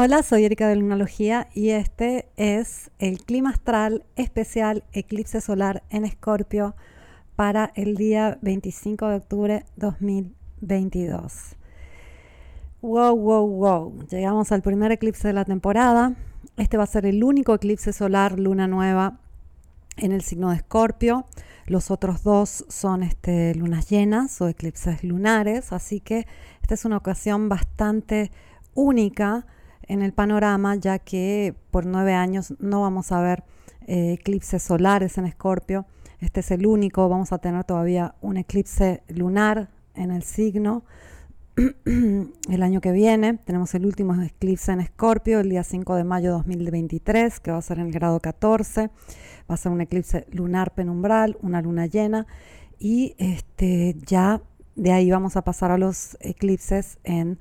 Hola, soy Erika de Lunalogía y este es el clima astral especial eclipse solar en Escorpio para el día 25 de octubre 2022. Wow, wow, wow. Llegamos al primer eclipse de la temporada. Este va a ser el único eclipse solar luna nueva en el signo de Escorpio. Los otros dos son este, lunas llenas o eclipses lunares, así que esta es una ocasión bastante única en el panorama, ya que por nueve años no vamos a ver eh, eclipses solares en Escorpio. Este es el único, vamos a tener todavía un eclipse lunar en el signo. el año que viene tenemos el último eclipse en Escorpio, el día 5 de mayo de 2023, que va a ser en el grado 14. Va a ser un eclipse lunar penumbral, una luna llena. Y este, ya de ahí vamos a pasar a los eclipses en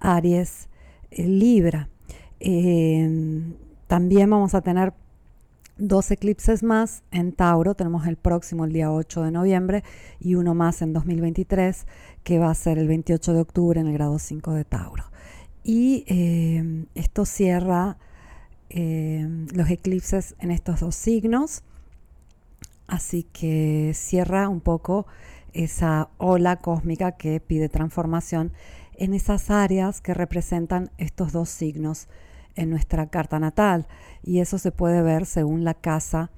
Aries Libra. Em, también vamos a tener dos eclipses más en Tauro. Tenemos el próximo, el día 8 de noviembre, y uno más en 2023, que va a ser el 28 de octubre en el grado 5 de Tauro. Y em, esto cierra em, los eclipses en estos dos signos. Así que cierra un poco esa ola cósmica que pide transformación en esas áreas que representan estos dos signos en nuestra carta natal. Y eso se puede ver según la casa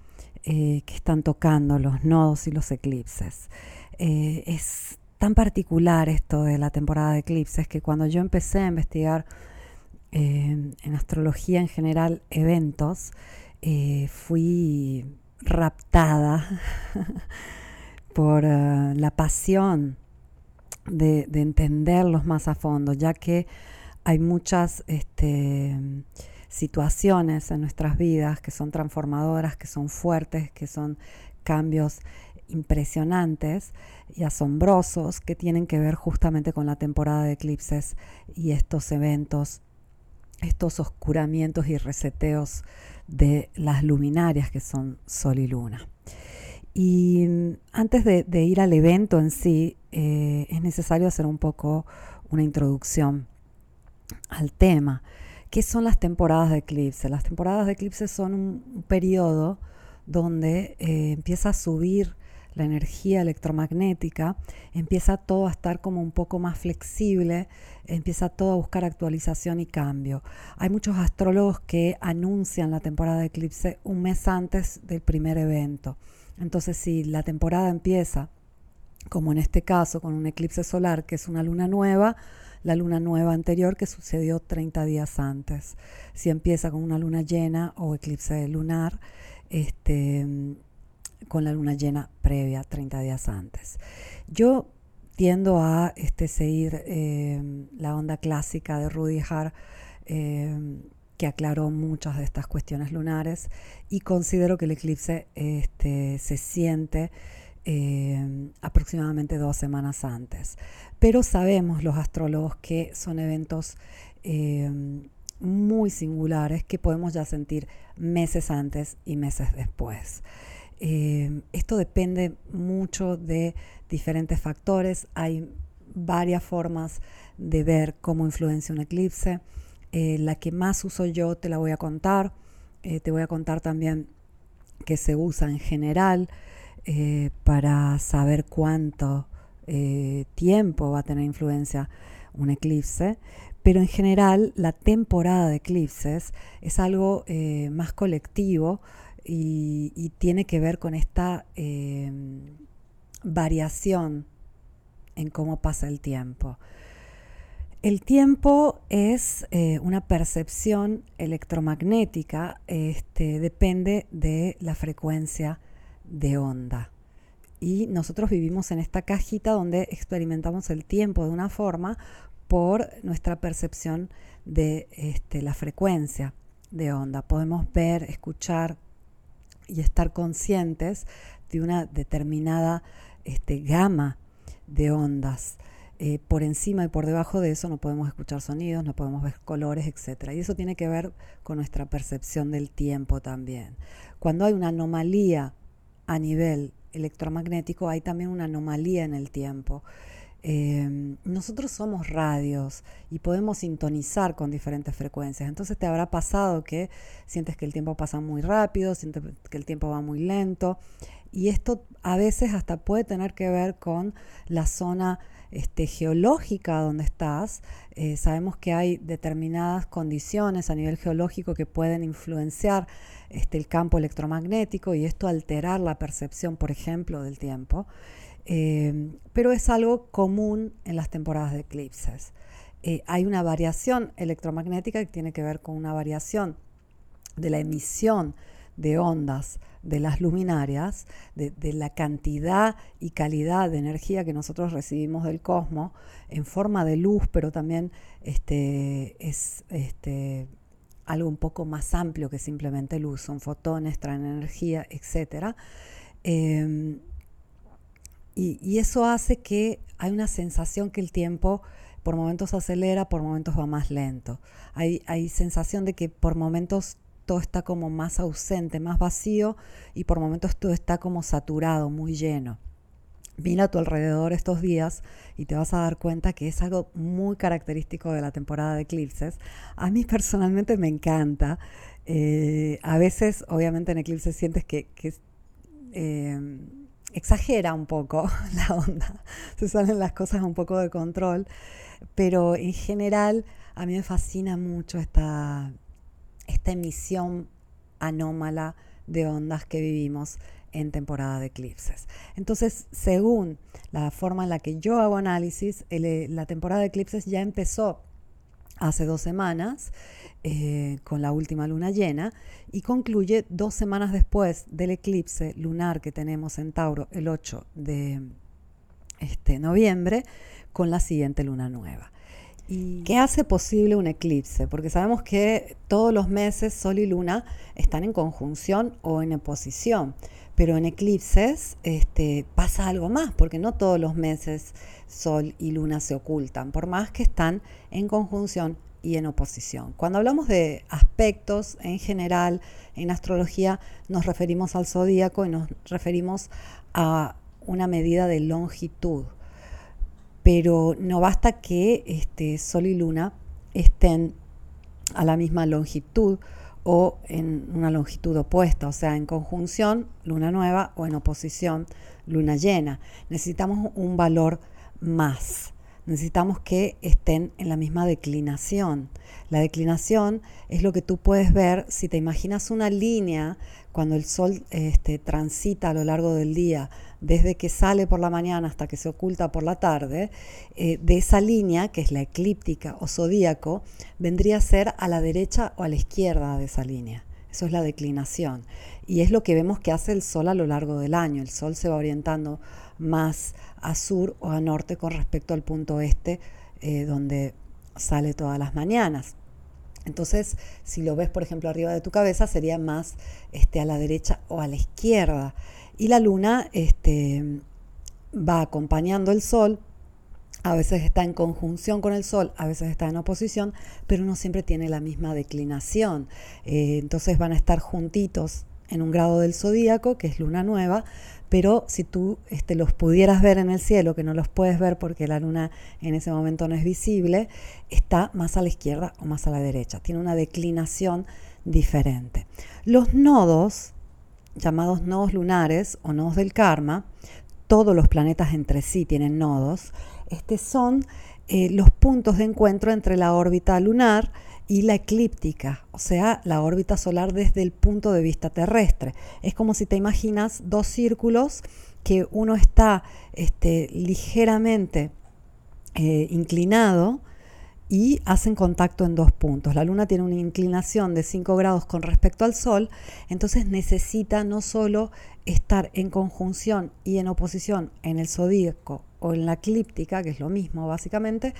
eh, que están tocando los nodos y los eclipses. Eh, es tan particular esto de la temporada de eclipses que cuando yo empecé a investigar eh, en astrología en general eventos, fui raptada por la pasión de, entenderlos más a fondo, ya que hay muchas este, situaciones en nuestras vidas que son transformadoras, que son fuertes, que son cambios impresionantes y asombrosos que tienen que ver justamente con la temporada de eclipses y estos eventos, estos oscuramientos y reseteos de las luminarias que son Sol y Luna. Y antes de, ir al evento en sí, eh, es necesario hacer un poco una introducción al tema. ¿Qué son las temporadas de eclipse? Las temporadas de eclipse son un, periodo donde eh, empieza a subir la energía electromagnética, empieza todo a estar como un poco más flexible, empieza todo a buscar actualización y cambio. Hay muchos astrólogos que anuncian la temporada de eclipse un mes antes del primer evento. Entonces, si la temporada empieza, como en este caso, con un eclipse solar, que es una luna nueva, la luna nueva anterior que sucedió 30 días antes. Si empieza con una luna llena o eclipse lunar, este, con la luna llena previa 30 días antes. Yo tiendo a este, seguir eh, la onda clásica de Rudy Hart. Eh, que aclaró muchas de estas cuestiones lunares y considero que el eclipse este, se siente eh, aproximadamente dos semanas antes. Pero sabemos los astrólogos que son eventos eh, muy singulares que podemos ya sentir meses antes y meses después. Eh, esto depende mucho de diferentes factores. Hay varias formas de ver cómo influencia un eclipse. Eh, la que más uso yo te la voy a contar. Eh, te voy a contar también que se usa en general eh, para saber cuánto tiempo va a tener influencia un eclipse. Pero en general la temporada de eclipses es algo más colectivo y, tiene que ver con esta variación en cómo pasa el tiempo. El tiempo es eh, una percepción electromagnética, este, depende de la frecuencia de onda. Y nosotros vivimos en esta cajita donde experimentamos el tiempo de una forma por nuestra percepción de este, la frecuencia de onda. Podemos ver, escuchar y estar conscientes de una determinada este, gama de ondas. Eh, por encima y por debajo de eso no podemos escuchar sonidos, no podemos ver colores, etc. Y eso tiene que ver con nuestra percepción del tiempo también. Cuando hay una anomalía a nivel electromagnético, hay también una anomalía en el tiempo. Em, nosotros somos radios y podemos sintonizar con diferentes frecuencias. Entonces te habrá pasado que sientes que el tiempo pasa muy rápido, sientes que el tiempo va muy lento. Y esto a veces hasta puede tener que ver con la zona este, geológica donde estás. Eh, sabemos que hay determinadas condiciones a nivel geológico que pueden influenciar este, el campo electromagnético y esto alterar la percepción, por ejemplo, del tiempo. Eh, pero es algo común en las temporadas de eclipses. Eh, hay una variación electromagnética que tiene que ver con una variación de la emisión de ondas de las luminarias, de, la cantidad y calidad de energía que nosotros recibimos del cosmos en forma de luz, pero también este, es este, algo un poco más amplio que simplemente luz, son fotones, traen energía, etc. y, eso hace que hay una sensación que el tiempo por momentos acelera, por momentos va más lento. Hay, hay sensación de que por momentos todo está como más ausente, más vacío y por momentos todo está como saturado, muy lleno. Mira a tu alrededor estos días y te vas a dar cuenta que es algo muy característico de la temporada de eclipses. A mí personalmente me encanta. Eh, a veces, obviamente, en eclipses sientes que, eh, exagera un poco la onda, se salen las cosas un poco de control, pero en general a mí me fascina mucho esta, esta emisión anómala de ondas que vivimos en temporada de eclipses. Entonces, según la forma en la que yo hago análisis, eh, la temporada de eclipses ya empezó hace dos semanas eh, con la última luna llena y concluye dos semanas después del eclipse lunar que tenemos en Tauro el 8 de este, noviembre con la siguiente luna nueva. ¿Qué hace posible un eclipse? Porque sabemos que todos los meses Sol y Luna están en conjunción o en oposición, pero en eclipses este, pasa algo más, porque no todos los meses Sol y Luna se ocultan, por más que están en conjunción y en oposición. Cuando hablamos de aspectos en general en astrología, nos referimos al zodíaco y nos referimos a una medida de longitud pero no basta que este, Sol y Luna estén a la misma longitud o en una longitud opuesta, o sea, en conjunción, luna nueva, o en oposición, luna llena. Necesitamos un valor más, necesitamos que estén en la misma declinación. La declinación es lo que tú puedes ver si te imaginas una línea cuando el sol este, transita a lo largo del día desde que sale por la mañana hasta que se oculta por la tarde, eh, de esa línea, que es la eclíptica o zodíaco, vendría a ser a la derecha o a la izquierda de esa línea. Eso es la declinación. Y es lo que vemos que hace el Sol a lo largo del año. El Sol se va orientando más a sur o a norte con respecto al punto este, donde sale todas las mañanas. Entonces, si lo ves, por ejemplo, arriba de tu cabeza, sería más este, a la derecha o a la izquierda. Y la luna este, va acompañando el sol, a veces está en conjunción con el Sol, a veces está en oposición, pero no siempre tiene la misma declinación. Eh, entonces van a estar juntitos en un grado del zodíaco, que es luna nueva, pero si tú este, los pudieras ver en el cielo, que no los puedes ver porque la luna en ese momento no es visible, está más a la izquierda o más a la derecha, tiene una declinación diferente. Los nodos llamados nodos lunares o nodos del karma, todos los planetas entre sí tienen nodos, este son eh, los puntos de encuentro entre la órbita lunar y la eclíptica, o sea, la órbita solar desde el punto de vista terrestre. Es como si te imaginas dos círculos que uno está este, ligeramente eh, inclinado y hacen contacto en dos puntos. La Luna tiene una inclinación de 5 grados con respecto al Sol, entonces necesita no solo estar en conjunción y en oposición en el zodíaco o en la eclíptica, que es lo mismo básicamente,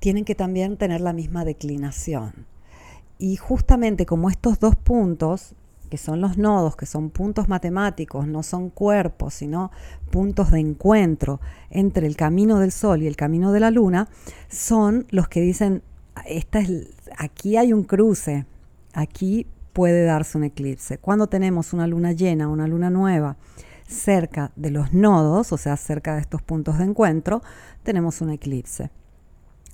tienen que también tener la misma declinación. Y justamente como estos dos puntos que son los nodos, que son puntos matemáticos, no son cuerpos, sino puntos de encuentro entre el camino del Sol y el camino de la Luna, son los que dicen, esta es, aquí hay un cruce, aquí puede darse un eclipse. Cuando tenemos una luna llena, una luna nueva, cerca de los nodos, o sea, cerca de estos puntos de encuentro, tenemos un eclipse.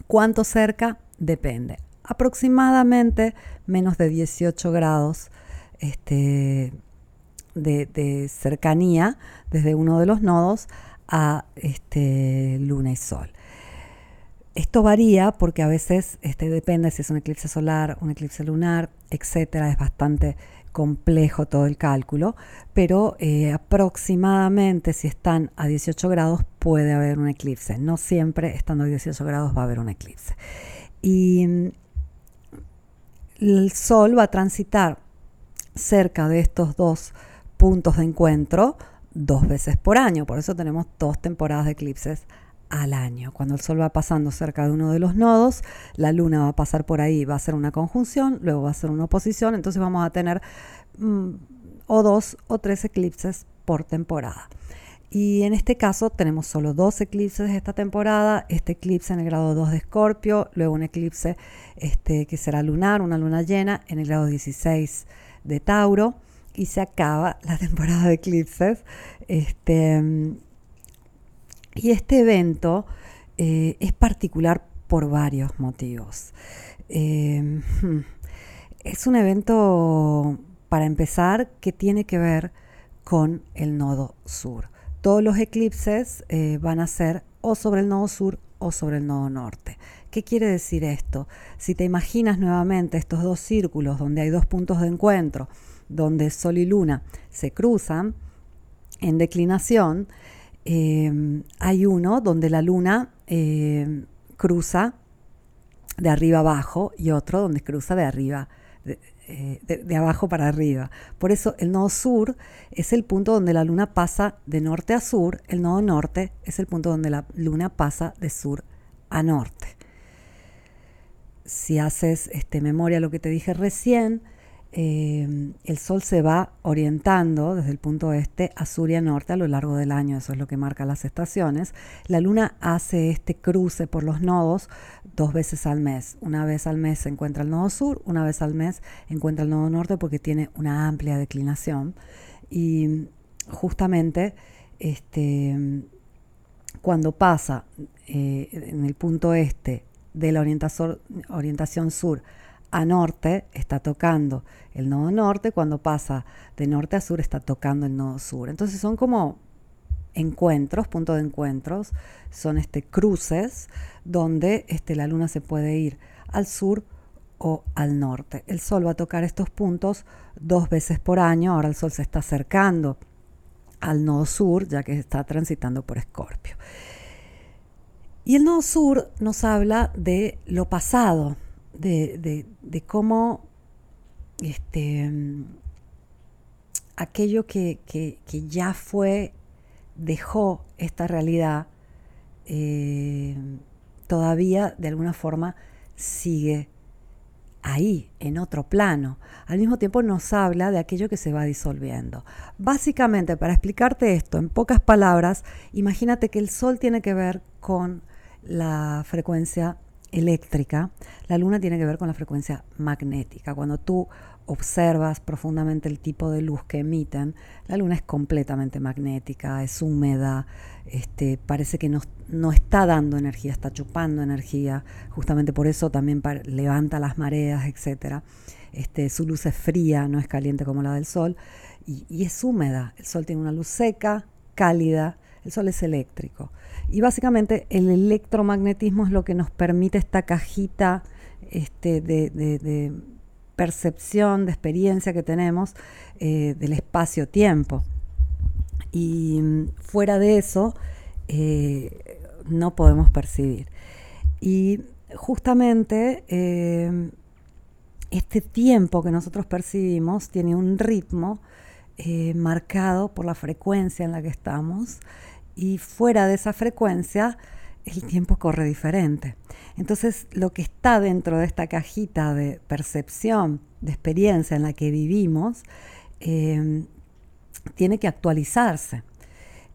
¿Cuánto cerca? Depende. Aproximadamente menos de 18 grados este, de, cercanía desde uno de los nodos a este, luna y sol. Esto varía porque a veces este, depende si es un eclipse solar, un eclipse lunar, etcétera. Es bastante complejo todo el cálculo, pero eh, aproximadamente si están a 18 grados puede haber un eclipse. No siempre estando a 18 grados va a haber un eclipse. Y mm, el Sol va a transitar cerca de estos dos puntos de encuentro dos veces por año. Por eso tenemos dos temporadas de eclipses al año. Cuando el Sol va pasando cerca de uno de los nodos, la Luna va a pasar por ahí, va a ser una conjunción, luego va a ser una oposición, entonces vamos a tener mm, o dos o tres eclipses por temporada. Y en este caso tenemos solo dos eclipses esta temporada, este eclipse en el grado 2 de Escorpio, luego un eclipse este, que será lunar, una luna llena en el grado 16 de Tauro, y se acaba la temporada de eclipses. Este, y este evento eh, es particular por varios motivos. Eh, es un evento, para empezar, que tiene que ver con el nodo sur. Todos los eclipses eh, van a ser o sobre el nodo sur o sobre el nodo norte. ¿Qué quiere decir esto? Si te imaginas nuevamente estos dos círculos donde hay dos puntos de encuentro, donde Sol y Luna se cruzan en declinación, eh, hay uno donde la luna eh, cruza de arriba abajo y otro donde cruza de arriba, eh, de, abajo para arriba. Por eso el nodo sur es el punto donde la luna pasa de norte a sur, el nodo norte es el punto donde la luna pasa de sur a norte. Si haces este, memoria lo que te dije recién, Em, el Sol se va orientando desde el punto este a sur y a norte a lo largo del año, eso es lo que marca las estaciones. La Luna hace este cruce por los nodos dos veces al mes. Una vez al mes se encuentra el nodo sur, una vez al mes encuentra el nodo norte porque tiene una amplia declinación. Y justamente este, cuando pasa eh, en el punto este de la orientación sur a norte está tocando el nodo norte, cuando pasa de norte a sur está tocando el nodo sur. Entonces son como encuentros, puntos de encuentros, son este cruces donde este, la luna se puede ir al sur o al norte. El sol va a tocar estos puntos dos veces por año, ahora el sol se está acercando al nodo sur ya que está transitando por Escorpio. Y el nodo sur nos habla de lo pasado, de, cómo este, aquello que, ya fue, dejó esta realidad, eh, todavía de alguna forma sigue ahí, en otro plano. Al mismo tiempo nos habla de aquello que se va disolviendo. Básicamente, para explicarte esto en pocas palabras, imagínate que el Sol tiene que ver con la frecuencia eléctrica, la luna tiene que ver con la frecuencia magnética. Cuando tú observas profundamente el tipo de luz que emiten, la luna es completamente magnética, es húmeda, este, parece que no, no está dando energía, está chupando energía, justamente por eso también levanta las mareas, etc. Este, su luz es fría, no es caliente como la del sol, y, y es húmeda. El sol tiene una luz seca, cálida, el sol es eléctrico. Y básicamente el electromagnetismo es lo que nos permite esta cajita este, de, percepción, de experiencia que tenemos eh, del espacio-tiempo. Y mm, fuera de eso, eh, no podemos percibir. Y justamente eh, este tiempo que nosotros percibimos tiene un ritmo marcado por la frecuencia en la que estamos y fuera de esa frecuencia el tiempo corre diferente. Entonces lo que está dentro de esta cajita de percepción, de experiencia en la que vivimos, em, tiene que actualizarse.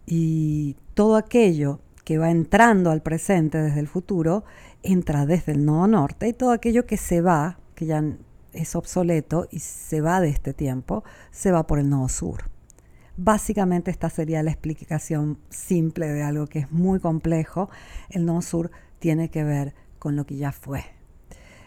Y todo aquello que va entrando al presente desde el futuro, entra desde el nodo norte y todo aquello que se va, que ya es obsoleto y se va de este tiempo, se va por el nodo sur. Básicamente esta sería la explicación simple de algo que es muy complejo. El nodo sur tiene que ver con lo que ya fue.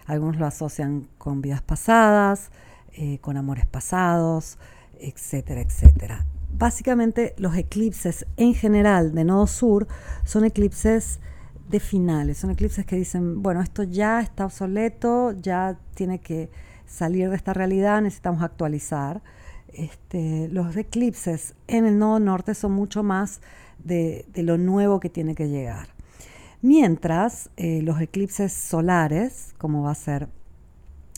Algunos lo asocian con vidas pasadas, eh, con amores pasados, etcétera, etcétera. Básicamente los eclipses en general de nodo sur son eclipses de finales, son eclipses que dicen, bueno, esto ya está obsoleto, ya tiene que salir de esta realidad, necesitamos actualizar. Este, los eclipses en el nodo norte son mucho más de, lo nuevo que tiene que llegar. Mientras eh, los eclipses solares, como va a ser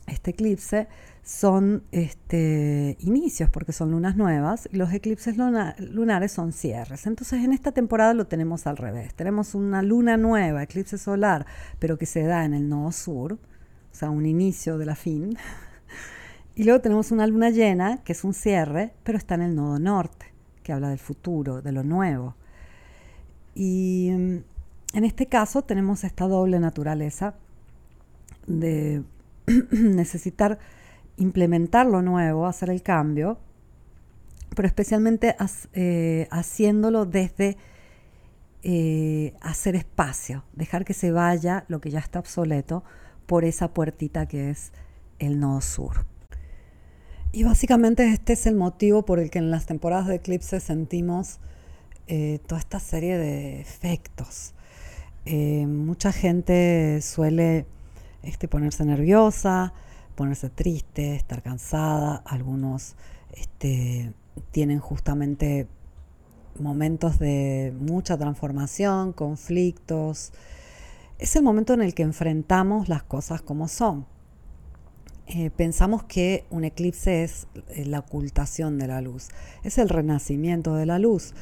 este eclipse, son este, inicios porque son lunas nuevas y los eclipses lunares son cierres. Entonces en esta temporada lo tenemos al revés. Tenemos una luna nueva, eclipse solar, pero que se da en el nodo sur, o sea, un inicio de la fin. Y luego tenemos una luna llena, que es un cierre, pero está en el nodo norte, que habla del futuro, de lo nuevo. Y mm, en este caso tenemos esta doble naturaleza de necesitar implementar lo nuevo, hacer el cambio, pero especialmente eh, haciéndolo desde eh, hacer espacio, dejar que se vaya lo que ya está obsoleto por esa puertita que es el nodo sur. Y básicamente este es el motivo por el que en las temporadas de eclipse sentimos eh, toda esta serie de efectos. mucha gente suele este, ponerse nerviosa, ponerse triste, estar cansada, algunos este, tienen justamente momentos de mucha transformación, conflictos. Es el momento en el que enfrentamos las cosas como son. Eh, pensamos que un eclipse es eh, la ocultación de la luz, es el renacimiento de la luz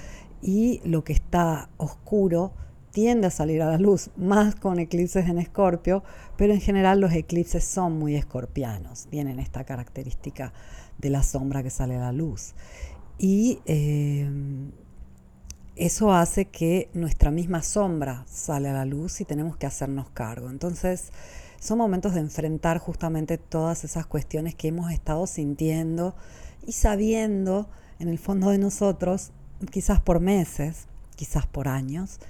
y lo que está oscuro tiende a salir a la luz, más con eclipses en escorpio, pero en general los eclipses son muy escorpianos, tienen esta característica de la sombra que sale a la luz. Y eh, eso hace que nuestra misma sombra sale a la luz y tenemos que hacernos cargo. Entonces, son momentos de enfrentar justamente todas esas cuestiones que hemos estado sintiendo y sabiendo en el fondo de nosotros, quizás por meses, quizás por años,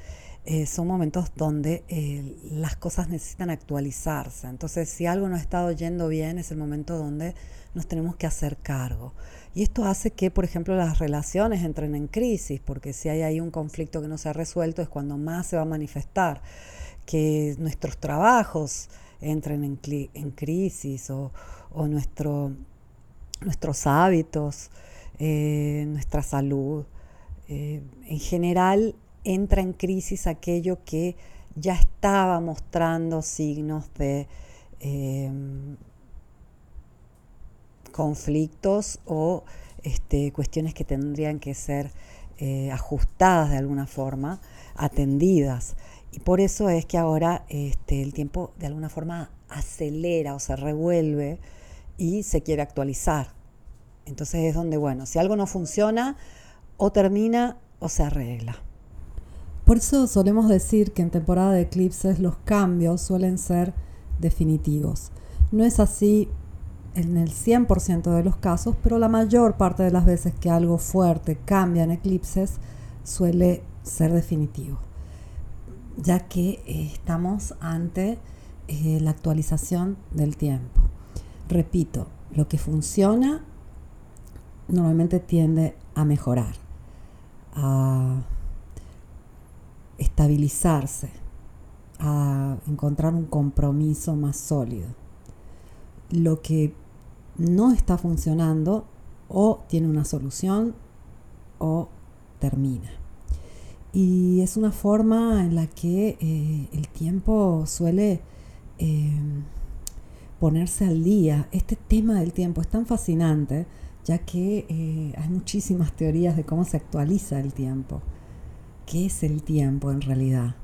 eh, son momentos donde eh, las cosas necesitan actualizarse. Entonces, si algo no ha estado yendo bien, es el momento donde nos tenemos que hacer cargo. Y esto hace que, por ejemplo, las relaciones entren en crisis, porque si hay ahí un conflicto que no se ha resuelto, es cuando más se va a manifestar. Que nuestros trabajos entren en, crisis o, nuestro, nuestros hábitos, eh, nuestra salud. en general, entra en crisis aquello que ya estaba mostrando signos de em, conflictos o este, cuestiones que tendrían que ser eh, ajustadas de alguna forma, atendidas. Y por eso es que ahora este, el tiempo de alguna forma acelera o se revuelve y se quiere actualizar. Entonces es donde, bueno, si algo no funciona, o termina o se arregla. Por eso solemos decir que en temporada de eclipses los cambios suelen ser definitivos. No es así en el 100% de los casos, pero la mayor parte de las veces que algo fuerte cambia en eclipses suele ser definitivo, ya que eh, estamos ante eh, la actualización del tiempo. Repito, lo que funciona normalmente tiende a mejorar, a estabilizarse, a encontrar un compromiso más sólido. Lo que no está funcionando o tiene una solución o termina. Y es una forma en la que eh, el tiempo suele eh, ponerse al día. Este tema del tiempo es tan fascinante ya que eh, hay muchísimas teorías de cómo se actualiza el tiempo. ¿Qué es el tiempo en realidad?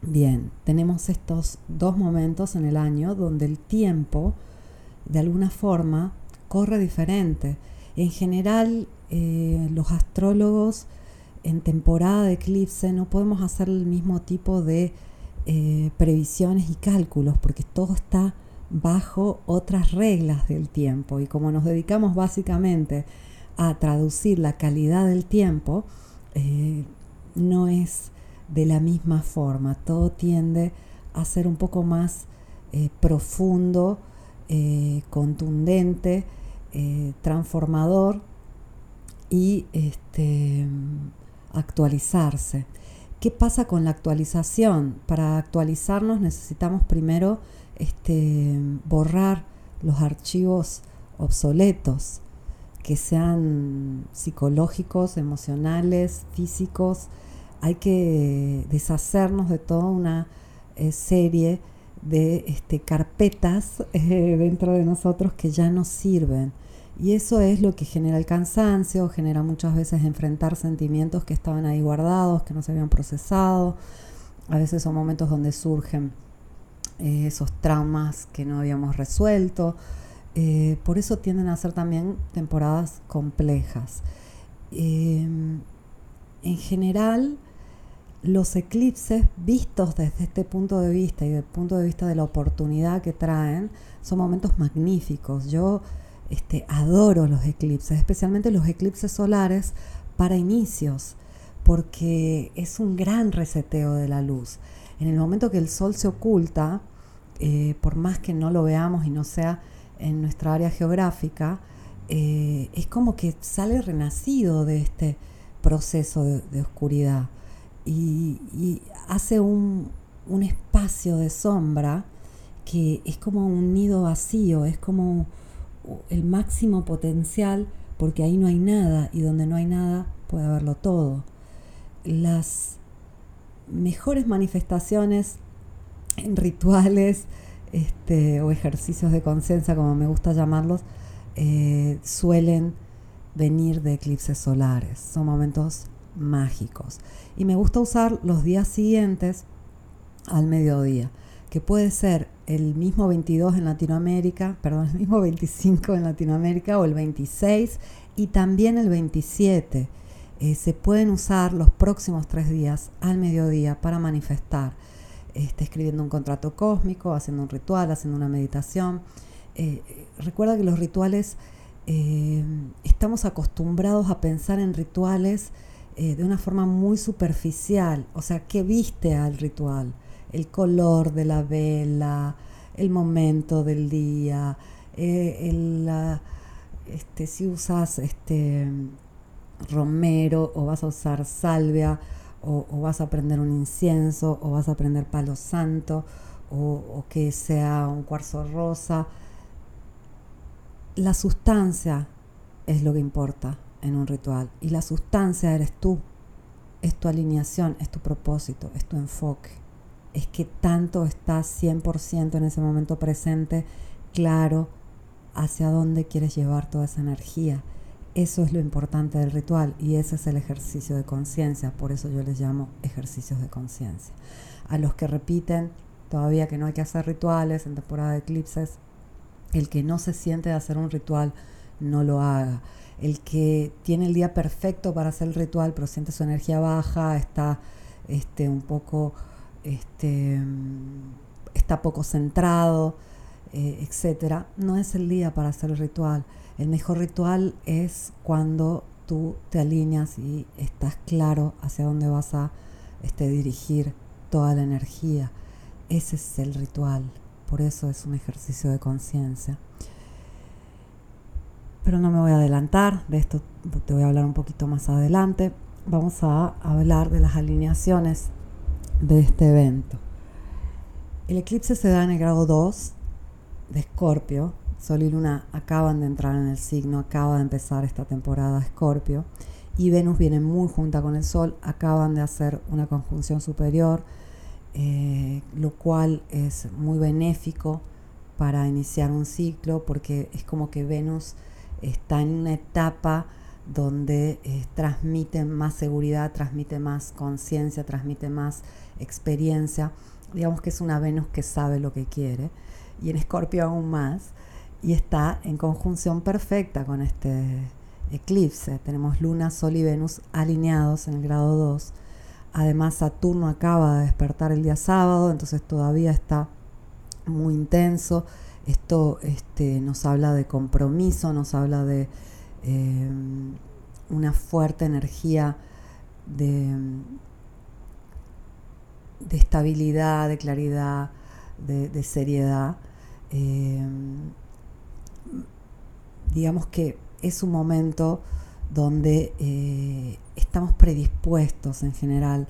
Bien, tenemos estos dos momentos en el año donde el tiempo, de alguna forma, corre diferente. En general, eh, los astrólogos en temporada de eclipse no podemos hacer el mismo tipo de eh, previsiones y cálculos porque todo está bajo otras reglas del tiempo y como nos dedicamos básicamente a traducir la calidad del tiempo, eh, no es de la misma forma. Todo tiende a ser un poco más eh, profundo, contundente, transformador y este, actualizarse. ¿Qué pasa con la actualización? Para actualizarnos necesitamos primero este, borrar los archivos obsoletos, que sean psicológicos, emocionales, físicos. Hay que deshacernos de toda una eh, serie de este, carpetas eh, dentro de nosotros que ya no sirven. Y eso es lo que genera el cansancio, genera muchas veces enfrentar sentimientos que estaban ahí guardados, que no se habían procesado. A veces son momentos donde surgen eh, esos traumas que no habíamos resuelto. Eh, por eso tienden a ser también temporadas complejas. Em, en general, los eclipses vistos desde este punto de vista y desde el punto de vista de la oportunidad que traen, son momentos magníficos. Yo este, adoro los eclipses, especialmente los eclipses solares para inicios, porque es un gran reseteo de la luz. En el momento que el sol se oculta, eh, por más que no lo veamos y no sea en nuestra área geográfica, eh, es como que sale renacido de este proceso de, oscuridad y, hace un, un, espacio de sombra que es como un nido vacío, es como el máximo potencial porque ahí no hay nada y donde no hay nada puede haberlo todo. Las mejores manifestaciones en rituales este, o ejercicios de conciencia, como me gusta llamarlos, eh, suelen venir de eclipses solares. Son momentos mágicos. Y me gusta usar los días siguientes al mediodía, que puede ser el mismo 22 en Latinoamérica, perdón, el mismo 25 en Latinoamérica o el 26 y también el 27. Eh, se pueden usar los próximos tres días al mediodía para manifestar, este, escribiendo un contrato cósmico, haciendo un ritual, haciendo una meditación. Eh, recuerda que los rituales, eh, estamos acostumbrados a pensar en rituales de una forma muy superficial, o sea, ¿qué viste al ritual? El color de la vela, el momento del día, eh, este, si usas este, romero o vas a usar salvia o, vas a prender un incienso o vas a prender palo santo o que sea un cuarzo rosa. La sustancia es lo que importa en un ritual y la sustancia eres tú, es tu alineación, es tu propósito, es tu enfoque es que tanto estás 100% en ese momento presente, claro, hacia dónde quieres llevar toda esa energía. Eso es lo importante del ritual y ese es el ejercicio de conciencia, por eso yo les llamo ejercicios de conciencia. A los que repiten todavía que no hay que hacer rituales en temporada de eclipses, el que no se siente de hacer un ritual, no lo haga. El que tiene el día perfecto para hacer el ritual, pero siente su energía baja, está este, un poco este, está poco centrado, eh, etcétera, no es el día para hacer el ritual. El mejor ritual es cuando tú te alineas y estás claro hacia dónde vas a este, dirigir toda la energía. Ese es el ritual, por eso es un ejercicio de conciencia. Pero no me voy a adelantar, de esto te voy a hablar un poquito más adelante. Vamos a hablar de las alineaciones de este evento. El eclipse se da en el grado 2 de Escorpio. Sol y Luna acaban de entrar en el signo, acaba de empezar esta temporada Escorpio. Y Venus viene muy junta con el Sol, acaban de hacer una conjunción superior, eh, lo cual es muy benéfico para iniciar un ciclo porque es como que Venus está en una etapa donde eh, transmite más seguridad, transmite más conciencia, transmite más experiencia. Digamos que es una Venus que sabe lo que quiere. Y en Escorpio aún más. Y está en conjunción perfecta con este eclipse. Tenemos Luna, Sol y Venus alineados en el grado 2. Además, Saturno acaba de despertar el día sábado, entonces todavía está muy intenso. Esto este, nos habla de compromiso, nos habla de eh, una fuerte energía de, de estabilidad, de claridad, de, seriedad. Eh, digamos que es un momento donde eh, estamos predispuestos en general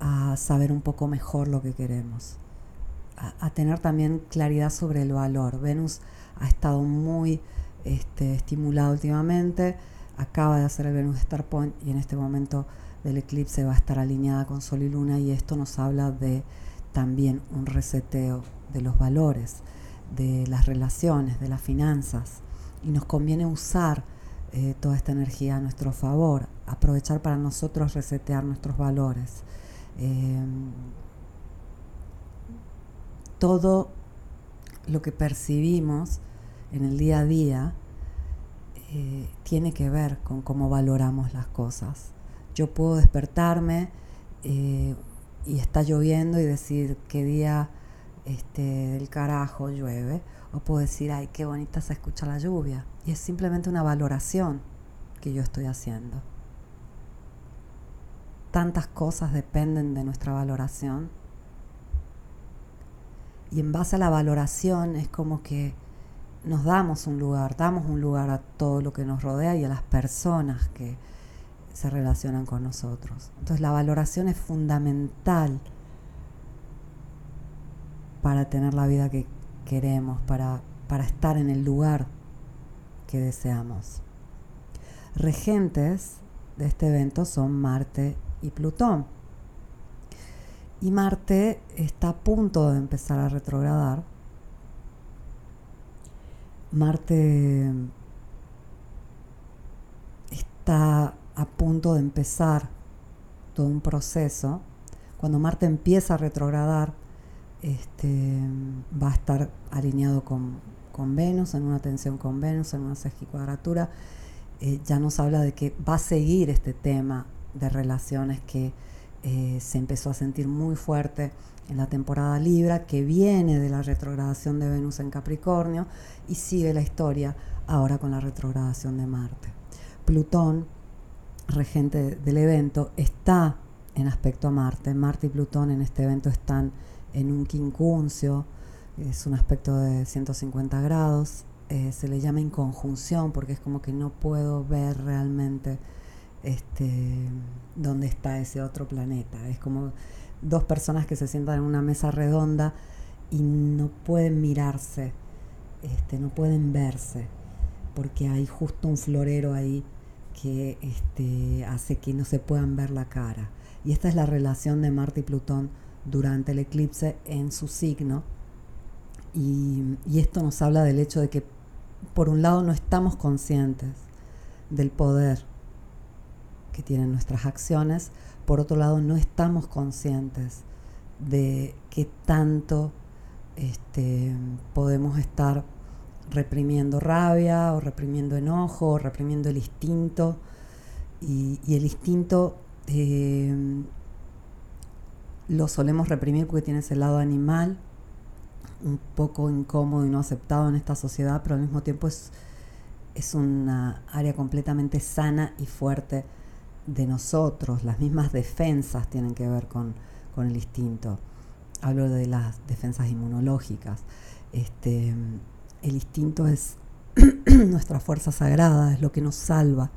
a saber un poco mejor lo que queremos, a, tener también claridad sobre el valor. Venus ha estado muy este, estimulado últimamente, acaba de hacer el Venus Star Point y en este momento del eclipse va a estar alineada con Sol y Luna y esto nos habla de también un reseteo de los valores, de las relaciones, de las finanzas y nos conviene usar eh, toda esta energía a nuestro favor, aprovechar para nosotros resetear nuestros valores. Eh, todo lo que percibimos en el día a día eh, tiene que ver con cómo valoramos las cosas. Yo puedo despertarme y está lloviendo y decir qué día este, del carajo llueve, o puedo decir, ay, qué bonita se escucha la lluvia. Y es simplemente una valoración que yo estoy haciendo. Tantas cosas dependen de nuestra valoración. Y en base a la valoración es como que nos damos un lugar, damos un lugar a todo lo que nos rodea y a las personas que se relacionan con nosotros. Entonces la valoración es fundamental para tener la vida que queremos, para, para estar en el lugar que deseamos. Regentes de este evento son Marte y Plutón. Y Marte está a punto de empezar a retrogradar. Marte está a punto de empezar todo un proceso. Cuando Marte empieza a retrogradar, este, va a estar alineado con, Venus, en una tensión con Venus, en una sesquicuadratura. Eh, ya nos habla de que va a seguir este tema de relaciones que eh, se empezó a sentir muy fuerte en la temporada Libra, que viene de la retrogradación de Venus en Capricornio y sigue la historia ahora con la retrogradación de Marte. Plutón, regente del evento, está en aspecto a Marte. Marte y Plutón en este evento están en un quincuncio, es un aspecto de 150 grados, eh, se le llama inconjunción porque es como que no puedo ver realmente este, dónde está ese otro planeta. Es como dos personas que se sientan en una mesa redonda y no pueden mirarse, este, no pueden verse, porque hay justo un florero ahí que este, hace que no se puedan ver la cara. Y esta es la relación de Marte y Plutón durante el eclipse en su signo. Y, esto nos habla del hecho de que, por un lado, no estamos conscientes del poder que tienen nuestras acciones, por otro lado, no estamos conscientes de qué tanto este, podemos estar reprimiendo rabia o reprimiendo enojo o reprimiendo el instinto. Y, el instinto eh, lo solemos reprimir porque tiene ese lado animal, un poco incómodo y no aceptado en esta sociedad, pero al mismo tiempo es, es una área completamente sana y fuerte de nosotros. Las mismas defensas tienen que ver con, el instinto. Hablo de las defensas inmunológicas. Este, el instinto es nuestra fuerza sagrada, es lo que nos salva.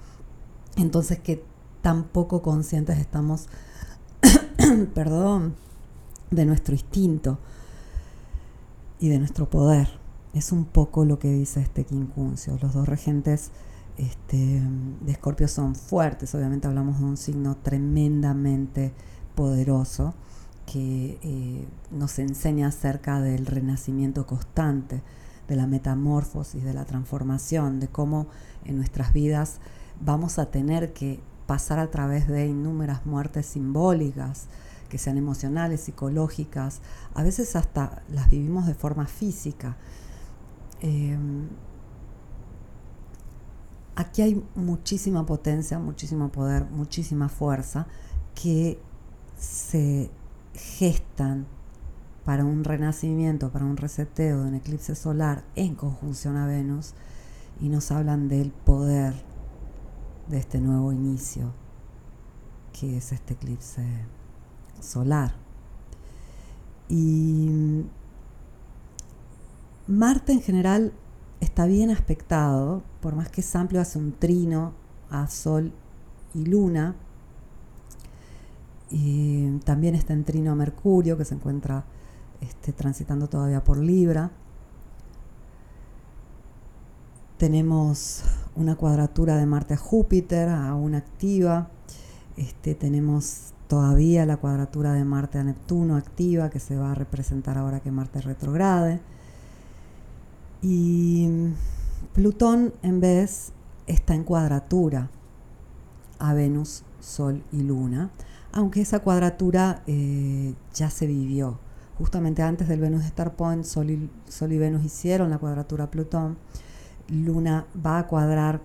Entonces que tan poco conscientes estamos perdón, de nuestro instinto y de nuestro poder. Es un poco lo que dice este quincuncio. Los dos regentes este, de Escorpio son fuertes, obviamente hablamos de un signo tremendamente poderoso que eh, nos enseña acerca del renacimiento constante, de la metamorfosis, de la transformación, de cómo en nuestras vidas vamos a tener que pasar a través de innumerables muertes simbólicas, que sean emocionales, psicológicas, a veces hasta las vivimos de forma física. Em, aquí hay muchísima potencia, muchísimo poder, muchísima fuerza que se gestan para un renacimiento, para un reseteo de un eclipse solar en conjunción a Venus y nos hablan del poder de este nuevo inicio que es este eclipse solar. Y Marte en general está bien aspectado, por más que es amplio, hace un trino a Sol y Luna. Y también está en trino a Mercurio, que se encuentra este, transitando todavía por Libra. Tenemos una cuadratura de Marte a Júpiter, aún activa. Este, tenemos todavía la cuadratura de Marte a Neptuno activa, que se va a representar ahora que Marte retrograde. Y Plutón en vez está en cuadratura a Venus, Sol y Luna, aunque esa cuadratura eh, ya se vivió. Justamente antes del Venus Star Point, Sol y, Venus hicieron la cuadratura Plutón. Luna va a cuadrar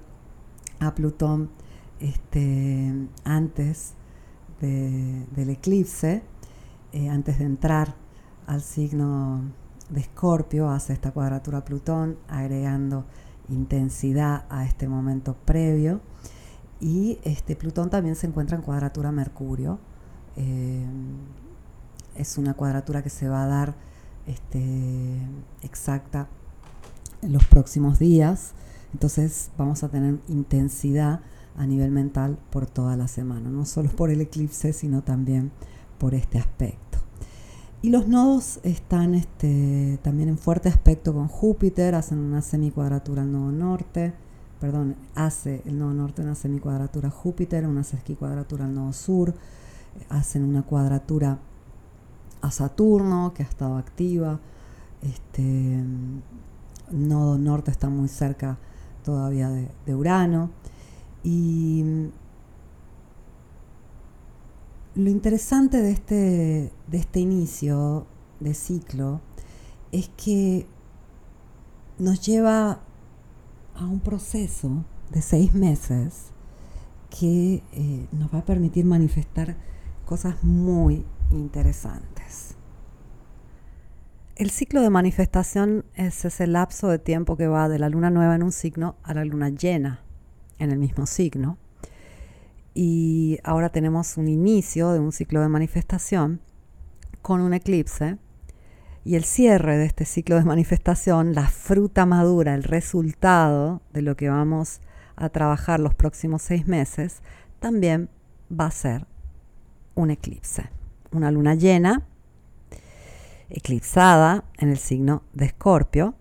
a Plutón este, antes del eclipse, eh, antes de entrar al signo de Escorpio, hace esta cuadratura Plutón, agregando intensidad a este momento previo. Y este Plutón también se encuentra en cuadratura Mercurio. Eh, es una cuadratura que se va a dar este, exacta en los próximos días. Entonces vamos a tener intensidad a nivel mental por toda la semana, no solo por el eclipse, sino también por este aspecto. Y los nodos están este, también en fuerte aspecto con Júpiter, hacen una semicuadratura al nodo norte, perdón, hace el nodo norte una semicuadratura a Júpiter, una sesquicuadratura al nodo sur, hacen una cuadratura a Saturno, que ha estado activa, este nodo norte está muy cerca todavía de Urano. Y lo interesante de este, de este inicio de ciclo es que nos lleva a un proceso de seis meses que eh, nos va a permitir manifestar cosas muy interesantes. El ciclo de manifestación es ese lapso de tiempo que va de la luna nueva en un signo a la luna llena en el mismo signo. Y ahora tenemos un inicio de un ciclo de manifestación con un eclipse. Y el cierre de este ciclo de manifestación, la fruta madura, el resultado de lo que vamos a trabajar los próximos seis meses, también va a ser un eclipse. Una luna llena, eclipsada en el signo de Escorpio,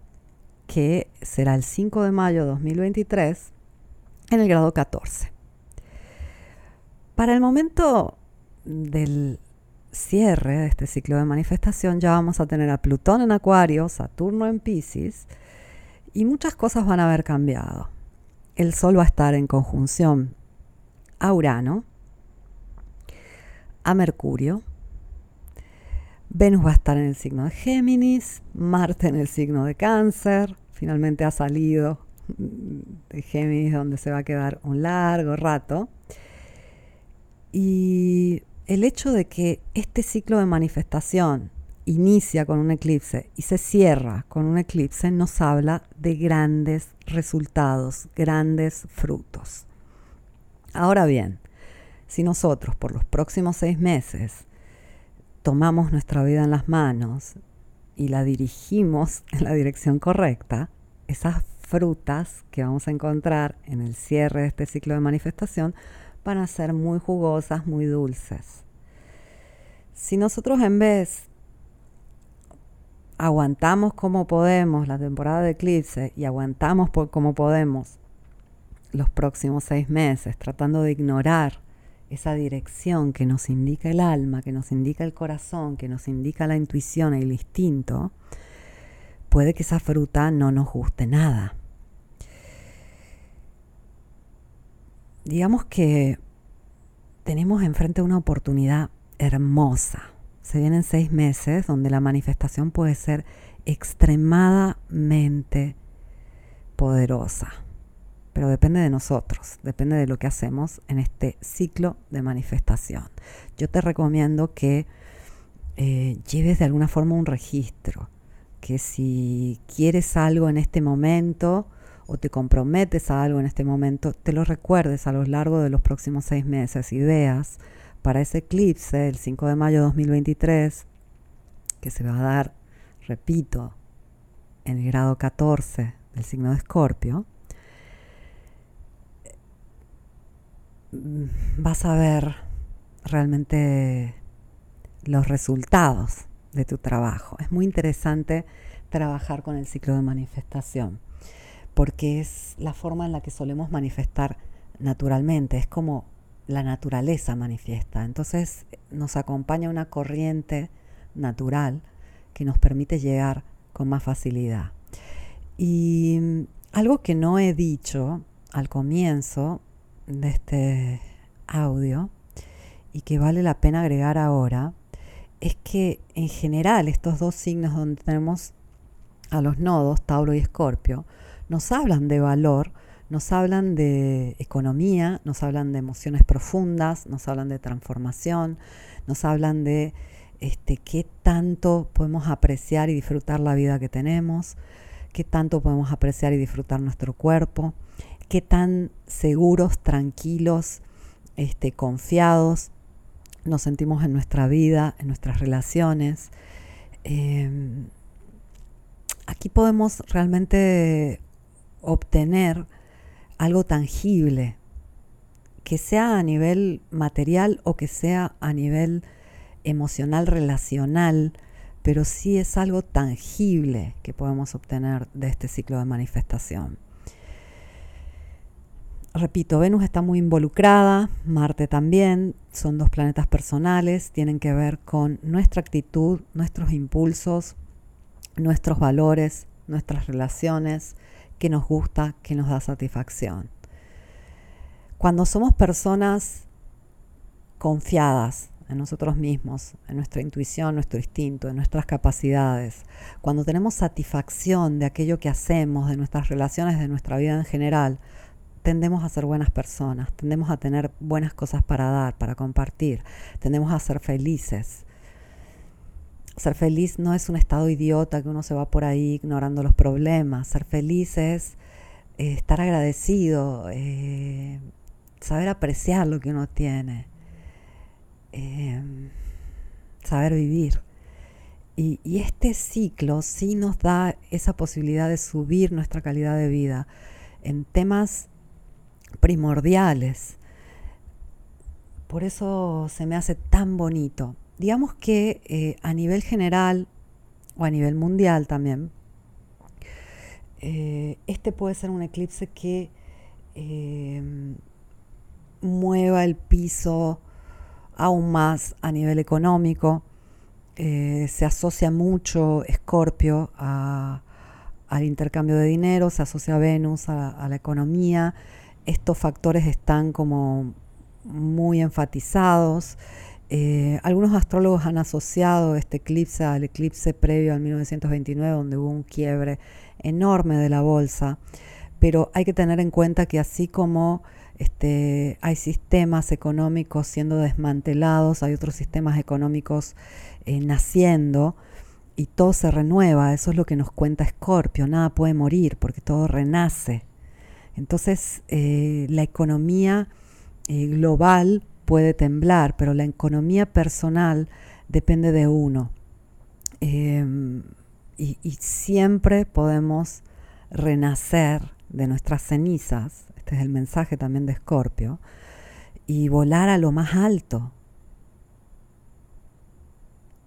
que será el 5 de mayo de 2023 en el grado 14. Para el momento del cierre de este ciclo de manifestación ya vamos a tener a Plutón en Acuario, Saturno en Pisces y muchas cosas van a haber cambiado. El Sol va a estar en conjunción a Urano, a Mercurio, Venus va a estar en el signo de Géminis, Marte en el signo de Cáncer, finalmente ha salido de Géminis donde se va a quedar un largo rato. Y el hecho de que este ciclo de manifestación inicia con un eclipse y se cierra con un eclipse nos habla de grandes resultados, grandes frutos. Ahora bien, si nosotros por los próximos seis meses tomamos nuestra vida en las manos y la dirigimos en la dirección correcta, esas frutas que vamos a encontrar en el cierre de este ciclo de manifestación van a ser muy jugosas, muy dulces. Si nosotros en vez aguantamos como podemos la temporada de eclipse y aguantamos como podemos los próximos seis meses, tratando de ignorar esa dirección que nos indica el alma, que nos indica el corazón, que nos indica la intuición el instinto, puede que esa fruta no nos guste nada. Digamos que tenemos enfrente una oportunidad hermosa. Se vienen seis meses donde la manifestación puede ser extremadamente poderosa. Pero depende de nosotros, depende de lo que hacemos en este ciclo de manifestación. Yo te recomiendo que eh, lleves de alguna forma un registro que si quieres algo en este momento o te comprometes a algo en este momento, te lo recuerdes a lo largo de los próximos seis meses y veas para ese eclipse, el 5 de mayo de 2023, que se va a dar, repito, en el grado 14 del signo de Escorpio, vas a ver realmente los resultados de tu trabajo. Es muy interesante trabajar con el ciclo de manifestación, porque es la forma en la que solemos manifestar naturalmente, es como la naturaleza manifiesta. Entonces nos acompaña una corriente natural que nos permite llegar con más facilidad. Y mm, algo que no he dicho al comienzo de este audio y que vale la pena agregar ahora es que en general estos dos signos donde tenemos a los nodos, Tauro y Escorpio, nos hablan de valor, nos hablan de economía, nos hablan de emociones profundas, nos hablan de transformación, nos hablan de este, qué tanto podemos apreciar y disfrutar la vida que tenemos, qué tanto podemos apreciar y disfrutar nuestro cuerpo, qué tan seguros, tranquilos, este, confiados nos sentimos en nuestra vida, en nuestras relaciones. Em, aquí podemos realmente obtener algo tangible, que sea a nivel material o que sea a nivel emocional, relacional, pero sí es algo tangible que podemos obtener de este ciclo de manifestación. Repito, Venus está muy involucrada, Marte también, son dos planetas personales, tienen que ver con nuestra actitud, nuestros impulsos, nuestros valores, nuestras relaciones, que nos gusta, que nos da satisfacción. Cuando somos personas confiadas en nosotros mismos, en nuestra intuición, nuestro instinto, en nuestras capacidades, cuando tenemos satisfacción de aquello que hacemos, de nuestras relaciones, de nuestra vida en general, tendemos a ser buenas personas, tendemos a tener buenas cosas para dar, para compartir, tendemos a ser felices. Ser feliz no es un estado idiota que uno se va por ahí ignorando los problemas. Ser feliz es eh, estar agradecido, eh, saber apreciar lo que uno tiene, eh, saber vivir. Y, y, este ciclo sí nos da esa posibilidad de subir nuestra calidad de vida en temas primordiales. Por eso se me hace tan bonito. Digamos que eh, a nivel general o a nivel mundial también, eh, este puede ser un eclipse que eh, mueva el piso aún más a nivel económico. se asocia mucho Escorpio al intercambio de dinero, se asocia a Venus a la economía estos factores están como muy enfatizados. Eh, algunos astrólogos han asociado este eclipse al eclipse previo al 1929, donde hubo un quiebre enorme de la bolsa. Pero hay que tener en cuenta que así como este, hay sistemas económicos siendo desmantelados, hay otros sistemas económicos eh, naciendo y todo se renueva. Eso es lo que nos cuenta Scorpio. Nada puede morir porque todo renace. Entonces, eh, la economía eh, global puede temblar, pero la economía personal depende de uno. Em, y, y, siempre podemos renacer de nuestras cenizas, este es el mensaje también de Escorpio, y volar a lo más alto.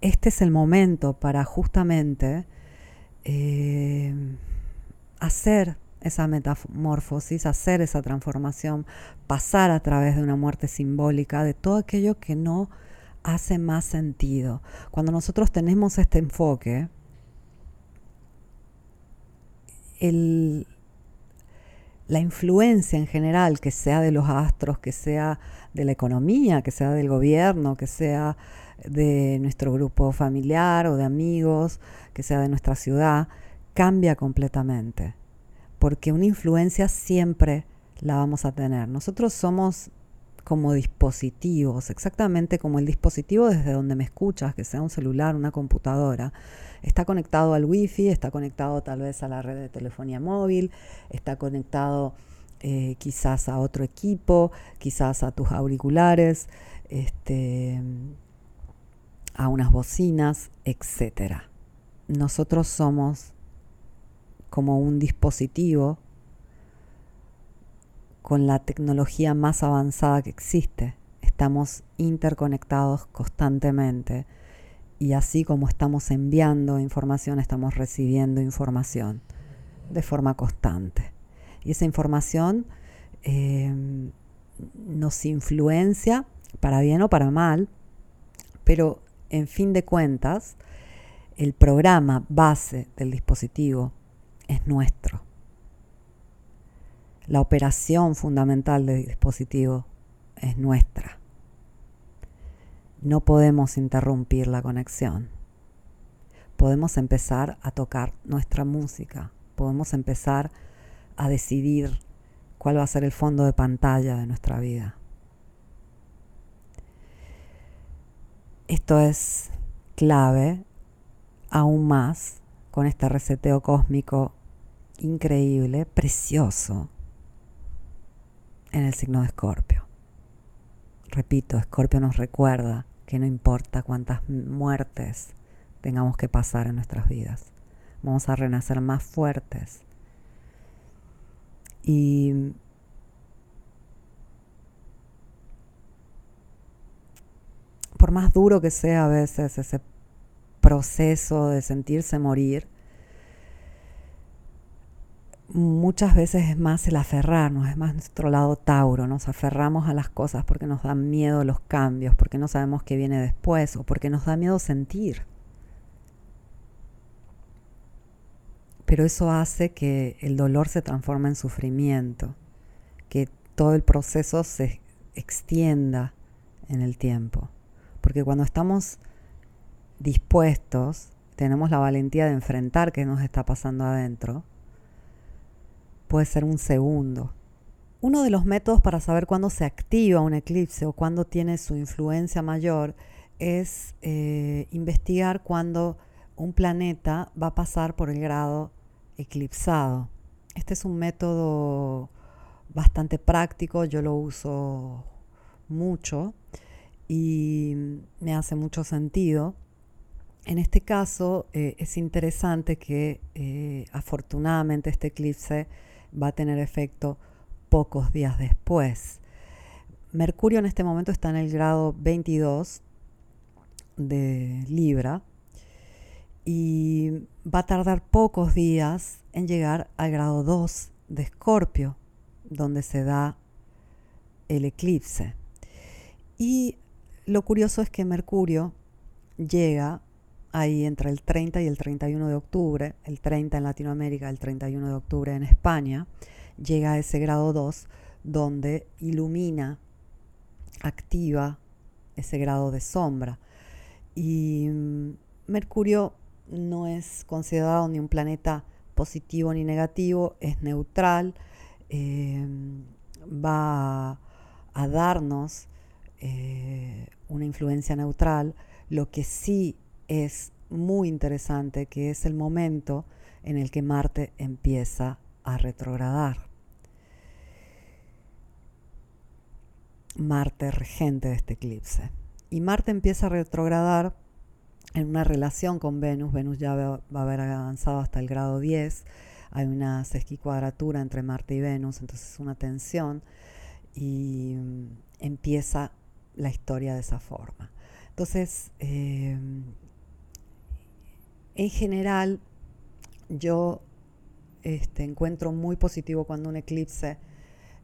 Este es el momento para justamente eh, hacer esa metamorfosis, hacer esa transformación, pasar a través de una muerte simbólica, de todo aquello que no hace más sentido. Cuando nosotros tenemos este enfoque, la influencia en general, que sea de los astros, que sea de la economía, que sea del gobierno, que sea de nuestro grupo familiar o de amigos, que sea de nuestra ciudad, cambia completamente porque una influencia siempre la vamos a tener. Nosotros somos como dispositivos, exactamente como el dispositivo desde donde me escuchas, que sea un celular, una computadora, está conectado al wifi, está conectado tal vez a la red de telefonía móvil, está conectado eh, quizás a otro equipo, quizás a tus auriculares, este, a unas bocinas, etc. Nosotros somos como un dispositivo con la tecnología más avanzada que existe. Estamos interconectados constantemente y así como estamos enviando información, estamos recibiendo información de forma constante. Y esa información eh, nos influencia para bien o para mal, pero en fin de cuentas, el programa base del dispositivo es nuestro. La operación fundamental del dispositivo es nuestra. No podemos interrumpir la conexión. Podemos empezar a tocar nuestra música. Podemos empezar a decidir cuál va a ser el fondo de pantalla de nuestra vida. Esto es clave aún más con este reseteo cósmico increíble, precioso, en el signo de Escorpio. Repito, Escorpio nos recuerda que no importa cuántas muertes tengamos que pasar en nuestras vidas, vamos a renacer más fuertes. Y por más duro que sea a veces ese proceso de sentirse morir, muchas veces es más el aferrarnos, es más nuestro lado Tauro, nos aferramos a las cosas porque nos dan miedo los cambios, porque no sabemos qué viene después o porque nos da miedo sentir. Pero eso hace que el dolor se transforme en sufrimiento, que todo el proceso se extienda en el tiempo. Porque cuando estamos dispuestos, tenemos la valentía de enfrentar qué nos está pasando adentro, puede ser un segundo. Uno de los métodos para saber cuándo se activa un eclipse o cuándo tiene su influencia mayor es eh, investigar cuándo un planeta va a pasar por el grado eclipsado. Este es un método bastante práctico, yo lo uso mucho y me hace mucho sentido. En este caso eh, es interesante que eh, afortunadamente este eclipse va a tener efecto pocos días después. Mercurio en este momento está en el grado 22 de Libra y va a tardar pocos días en llegar al grado 2 de Escorpio, donde se da el eclipse. Y lo curioso es que Mercurio llega ahí entre el 30 y el 31 de octubre, el 30 en Latinoamérica, el 31 de octubre en España, llega a ese grado 2 donde ilumina, activa ese grado de sombra. Y mm, Mercurio no es considerado ni un planeta positivo ni negativo, es neutral, eh, va a, darnos eh, una influencia neutral. Lo que sí es muy interesante, que es el momento en el que Marte empieza a retrogradar. Marte regente de este eclipse. Y Marte empieza a retrogradar en una relación con Venus. Venus ya va, a haber avanzado hasta el grado 10. Hay una sesquicuadratura entre Marte y Venus, entonces es una tensión y mm, empieza la historia de esa forma. Entonces, eh, en general, yo este, encuentro muy positivo cuando un eclipse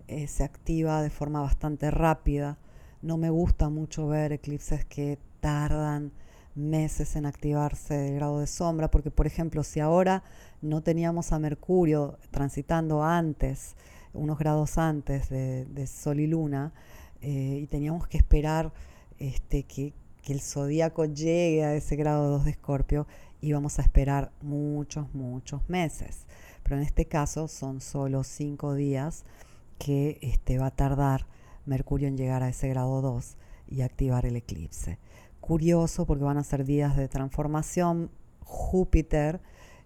eh, se activa de forma bastante rápida. No me gusta mucho ver eclipses que tardan meses en activarse de grado de sombra, porque por ejemplo, si ahora no teníamos a Mercurio transitando antes, unos grados antes de, Sol y Luna, eh, y teníamos que esperar este, que, que el zodíaco llegue a ese grado 2 de Escorpio, y vamos a esperar muchos, muchos meses. Pero en este caso son solo cinco días que este, va a tardar Mercurio en llegar a ese grado 2 y activar el eclipse. Curioso porque van a ser días de transformación. Júpiter,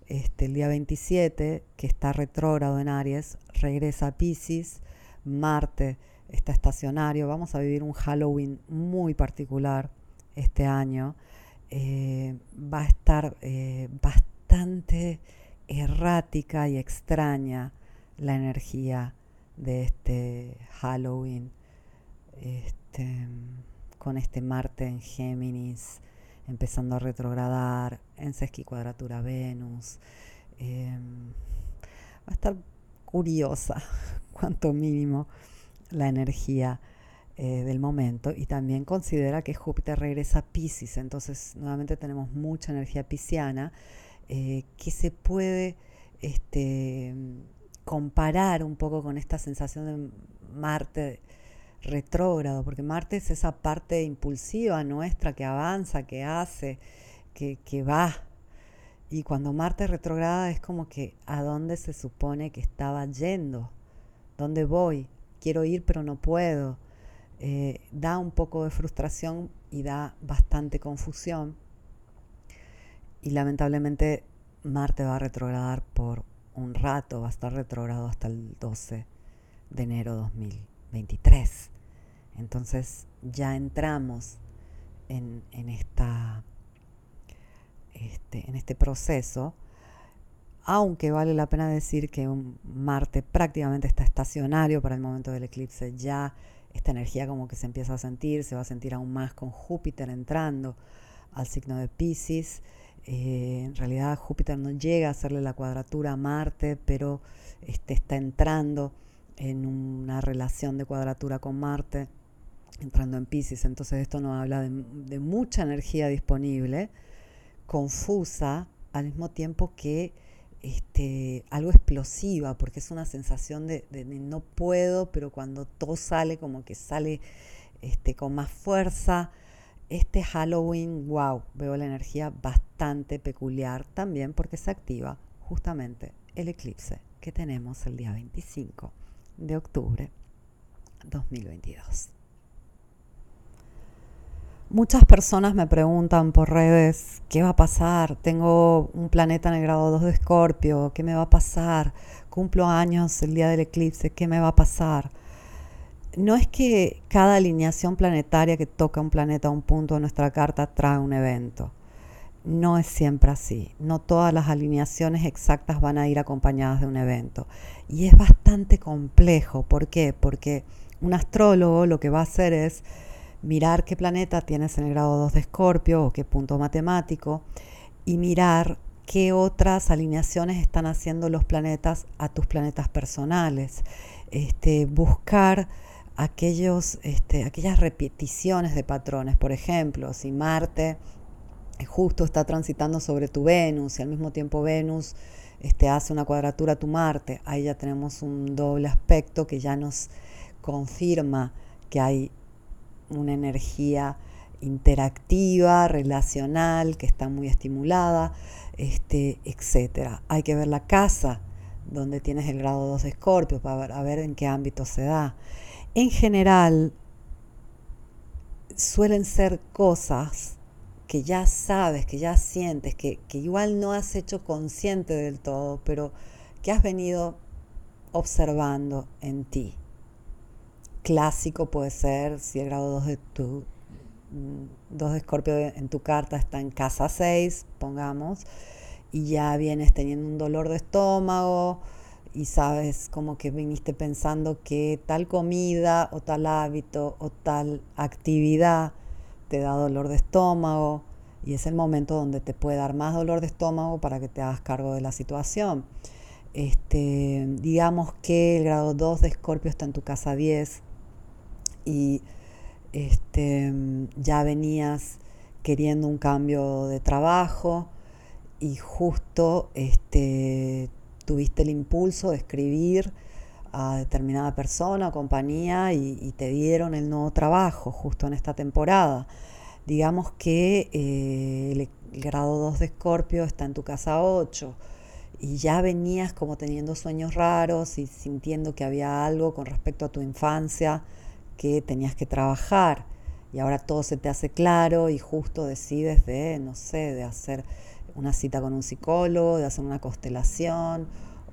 este, el día 27, que está retrógrado en Aries, regresa a Pisces. Marte está estacionario. Vamos a vivir un Halloween muy particular este año. Eh, va a estar eh, bastante errática y extraña la energía de este Halloween. Este, con este Marte en Géminis, empezando a retrogradar en sesqui cuadratura Venus. Em, va a estar curiosa, cuanto mínimo, la energía eh, del momento y también considera que Júpiter regresa a Pisces, entonces nuevamente tenemos mucha energía pisciana eh, que se puede este, comparar un poco con esta sensación de Marte retrógrado, porque Marte es esa parte impulsiva nuestra que avanza, que hace, que, va. Y cuando Marte retrograda es como que a dónde se supone que estaba yendo, dónde voy, quiero ir pero no puedo. Eh, da un poco de frustración y da bastante confusión. Y lamentablemente Marte va a retrogradar por un rato, va a estar retrogrado hasta el 12 de enero 2023. Entonces ya entramos en, esta, este, en este proceso, aunque vale la pena decir que un Marte prácticamente está estacionario para el momento del eclipse, ya esta energía como que se empieza a sentir, se va a sentir aún más con Júpiter entrando al signo de Pisces. Eh, en realidad Júpiter no llega a hacerle la cuadratura a Marte, pero este, está entrando en una relación de cuadratura con Marte entrando en Pisces. Entonces esto nos habla de, mucha energía disponible, confusa, al mismo tiempo que este, algo explosiva, porque es una sensación de, no puedo, pero cuando todo sale como que sale este, con más fuerza. Este Halloween, wow, veo la energía bastante peculiar también porque se activa justamente el eclipse que tenemos el día 25 de octubre 2022. Muchas personas me preguntan por redes, ¿qué va a pasar? Tengo un planeta en el grado 2 de Escorpio, ¿qué me va a pasar? Cumplo años el día del eclipse, ¿qué me va a pasar? No es que cada alineación planetaria que toca un planeta a un punto de nuestra carta trae un evento. No es siempre así. No todas las alineaciones exactas van a ir acompañadas de un evento. Y es bastante complejo. ¿Por qué? Porque un astrólogo lo que va a hacer es mirar qué planeta tienes en el grado 2 de Escorpio o qué punto matemático y mirar qué otras alineaciones están haciendo los planetas a tus planetas personales. Este, buscar aquellos, este, aquellas repeticiones de patrones. Por ejemplo, si Marte justo está transitando sobre tu Venus y al mismo tiempo Venus este, hace una cuadratura a tu Marte, ahí ya tenemos un doble aspecto que ya nos confirma que hay una energía interactiva, relacional, que está muy estimulada, este, etc. Hay que ver la casa donde tienes el grado 2 de Escorpio para ver, en qué ámbito se da. En general, suelen ser cosas que ya sabes, que ya sientes, que, que igual no has hecho consciente del todo, pero que has venido observando en ti clásico puede ser si el grado 2 de tu 2 de Escorpio en tu carta está en casa 6, pongamos, y ya vienes teniendo un dolor de estómago y sabes como que viniste pensando que tal comida o tal hábito o tal actividad te da dolor de estómago y es el momento donde te puede dar más dolor de estómago para que te hagas cargo de la situación. Este, digamos que el grado 2 de Escorpio está en tu casa 10 y este, ya venías queriendo un cambio de trabajo y justo este, tuviste el impulso de escribir a determinada persona o compañía y, te dieron el nuevo trabajo justo en esta temporada. Digamos que eh, el, grado 2 de Escorpio está en tu casa 8 y ya venías como teniendo sueños raros y sintiendo que había algo con respecto a tu infancia que tenías que trabajar y ahora todo se te hace claro y justo decides de, no sé, de hacer una cita con un psicólogo, de hacer una constelación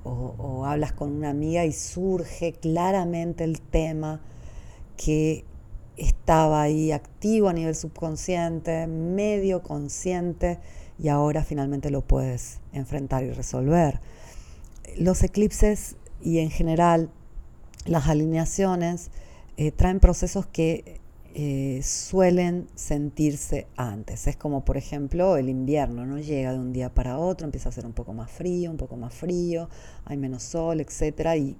o, o hablas con una amiga y surge claramente el tema que estaba ahí activo a nivel subconsciente, medio consciente y ahora finalmente lo puedes enfrentar y resolver. Los eclipses y en general las alineaciones eh, traen procesos que eh, suelen sentirse antes. Es como, por ejemplo, el invierno, no llega de un día para otro, empieza a ser un poco más frío, un poco más frío, hay menos sol, etc. Y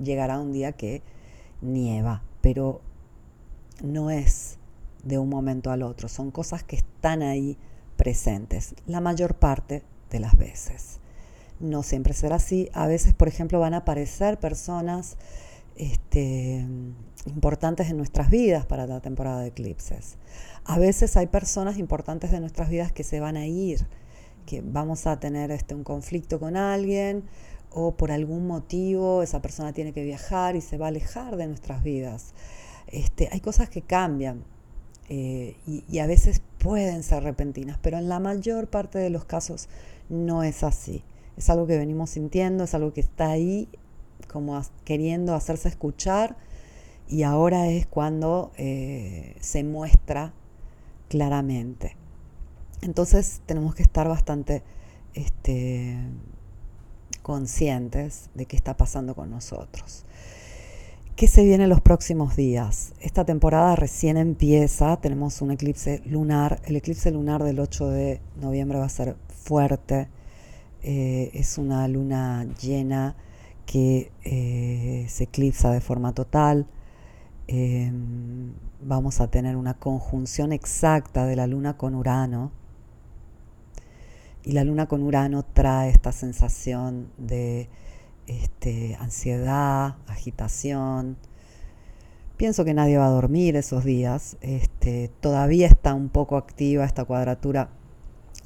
llegará un día que nieva, pero no es de un momento al otro, son cosas que están ahí presentes la mayor parte de las veces. No siempre será así. A veces, por ejemplo, van a aparecer personas este, importantes en nuestras vidas para la temporada de eclipses. A veces hay personas importantes de nuestras vidas que se van a ir, que vamos a tener este, un conflicto con alguien o por algún motivo esa persona tiene que viajar y se va a alejar de nuestras vidas. Este, hay cosas que cambian eh, y, a veces pueden ser repentinas, pero en la mayor parte de los casos no es así. Es algo que venimos sintiendo, es algo que está ahí como queriendo hacerse escuchar y ahora es cuando eh, se muestra claramente. Entonces tenemos que estar bastante este, conscientes de qué está pasando con nosotros. ¿Qué se viene en los próximos días? Esta temporada recién empieza, tenemos un eclipse lunar. El eclipse lunar del 8 de noviembre va a ser fuerte. Eh, es una luna llena que eh, se eclipsa de forma total. Em, vamos a tener una conjunción exacta de la luna con Urano. Y la luna con Urano trae esta sensación de este, ansiedad, agitación. Pienso que nadie va a dormir esos días. Este, todavía está un poco activa esta cuadratura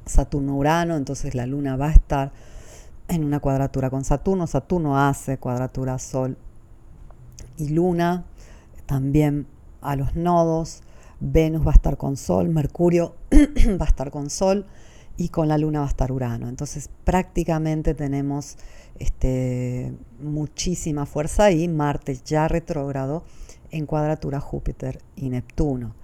Saturno-Urano, entonces la luna va a estar en una cuadratura con Saturno. Saturno hace cuadratura Sol y Luna, también a los nodos. Venus va a estar con Sol, Mercurio va a estar con Sol y con la Luna va a estar Urano. Entonces prácticamente tenemos este, muchísima fuerza ahí, Marte ya retrógrado en cuadratura Júpiter y Neptuno.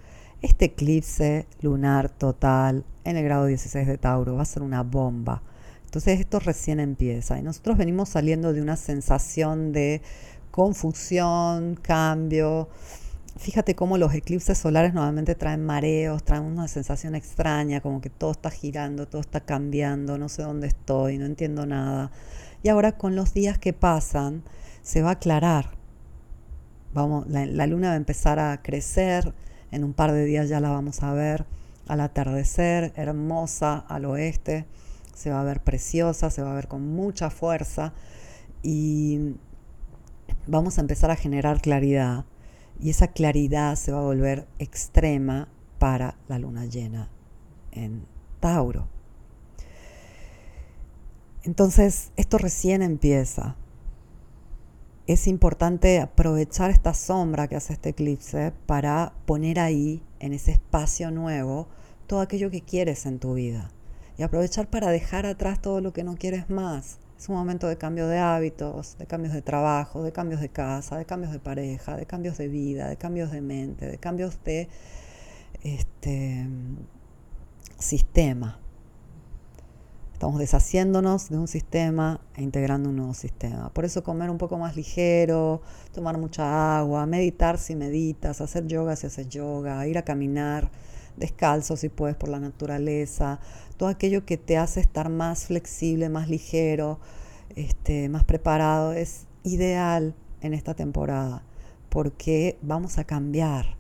Este eclipse lunar total en el grado 16 de Tauro va a ser una bomba. Entonces esto recién empieza y nosotros venimos saliendo de una sensación de confusión, cambio. Fíjate cómo los eclipses solares normalmente traen mareos, traen una sensación extraña, como que todo está girando, todo está cambiando, no sé dónde estoy, no entiendo nada. Y ahora con los días que pasan se va a aclarar. Vamos, la, la luna va a empezar a crecer, en un par de días ya la vamos a ver al atardecer, hermosa al oeste, se va a ver preciosa, se va a ver con mucha fuerza y vamos a empezar a generar claridad y esa claridad se va a volver extrema para la luna llena en Tauro. Entonces, esto recién empieza. Es importante aprovechar esta sombra que hace este eclipse para poner ahí, en ese espacio nuevo, todo aquello que quieres en tu vida. Y aprovechar para dejar atrás todo lo que no quieres más. Es un momento de cambio de hábitos, de cambios de trabajo, de cambios de casa, de cambios de pareja, de cambios de vida, de cambios de mente, de cambios de este, sistema. Estamos deshaciéndonos de un sistema e integrando un nuevo sistema. Por eso comer un poco más ligero, tomar mucha agua, meditar si meditas, hacer yoga si haces yoga, ir a caminar descalzo si puedes por la naturaleza, todo aquello que te hace estar más flexible, más ligero, este, más preparado, es ideal en esta temporada porque vamos a cambiar,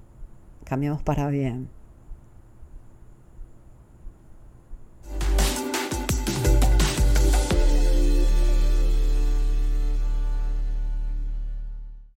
cambiamos para bien.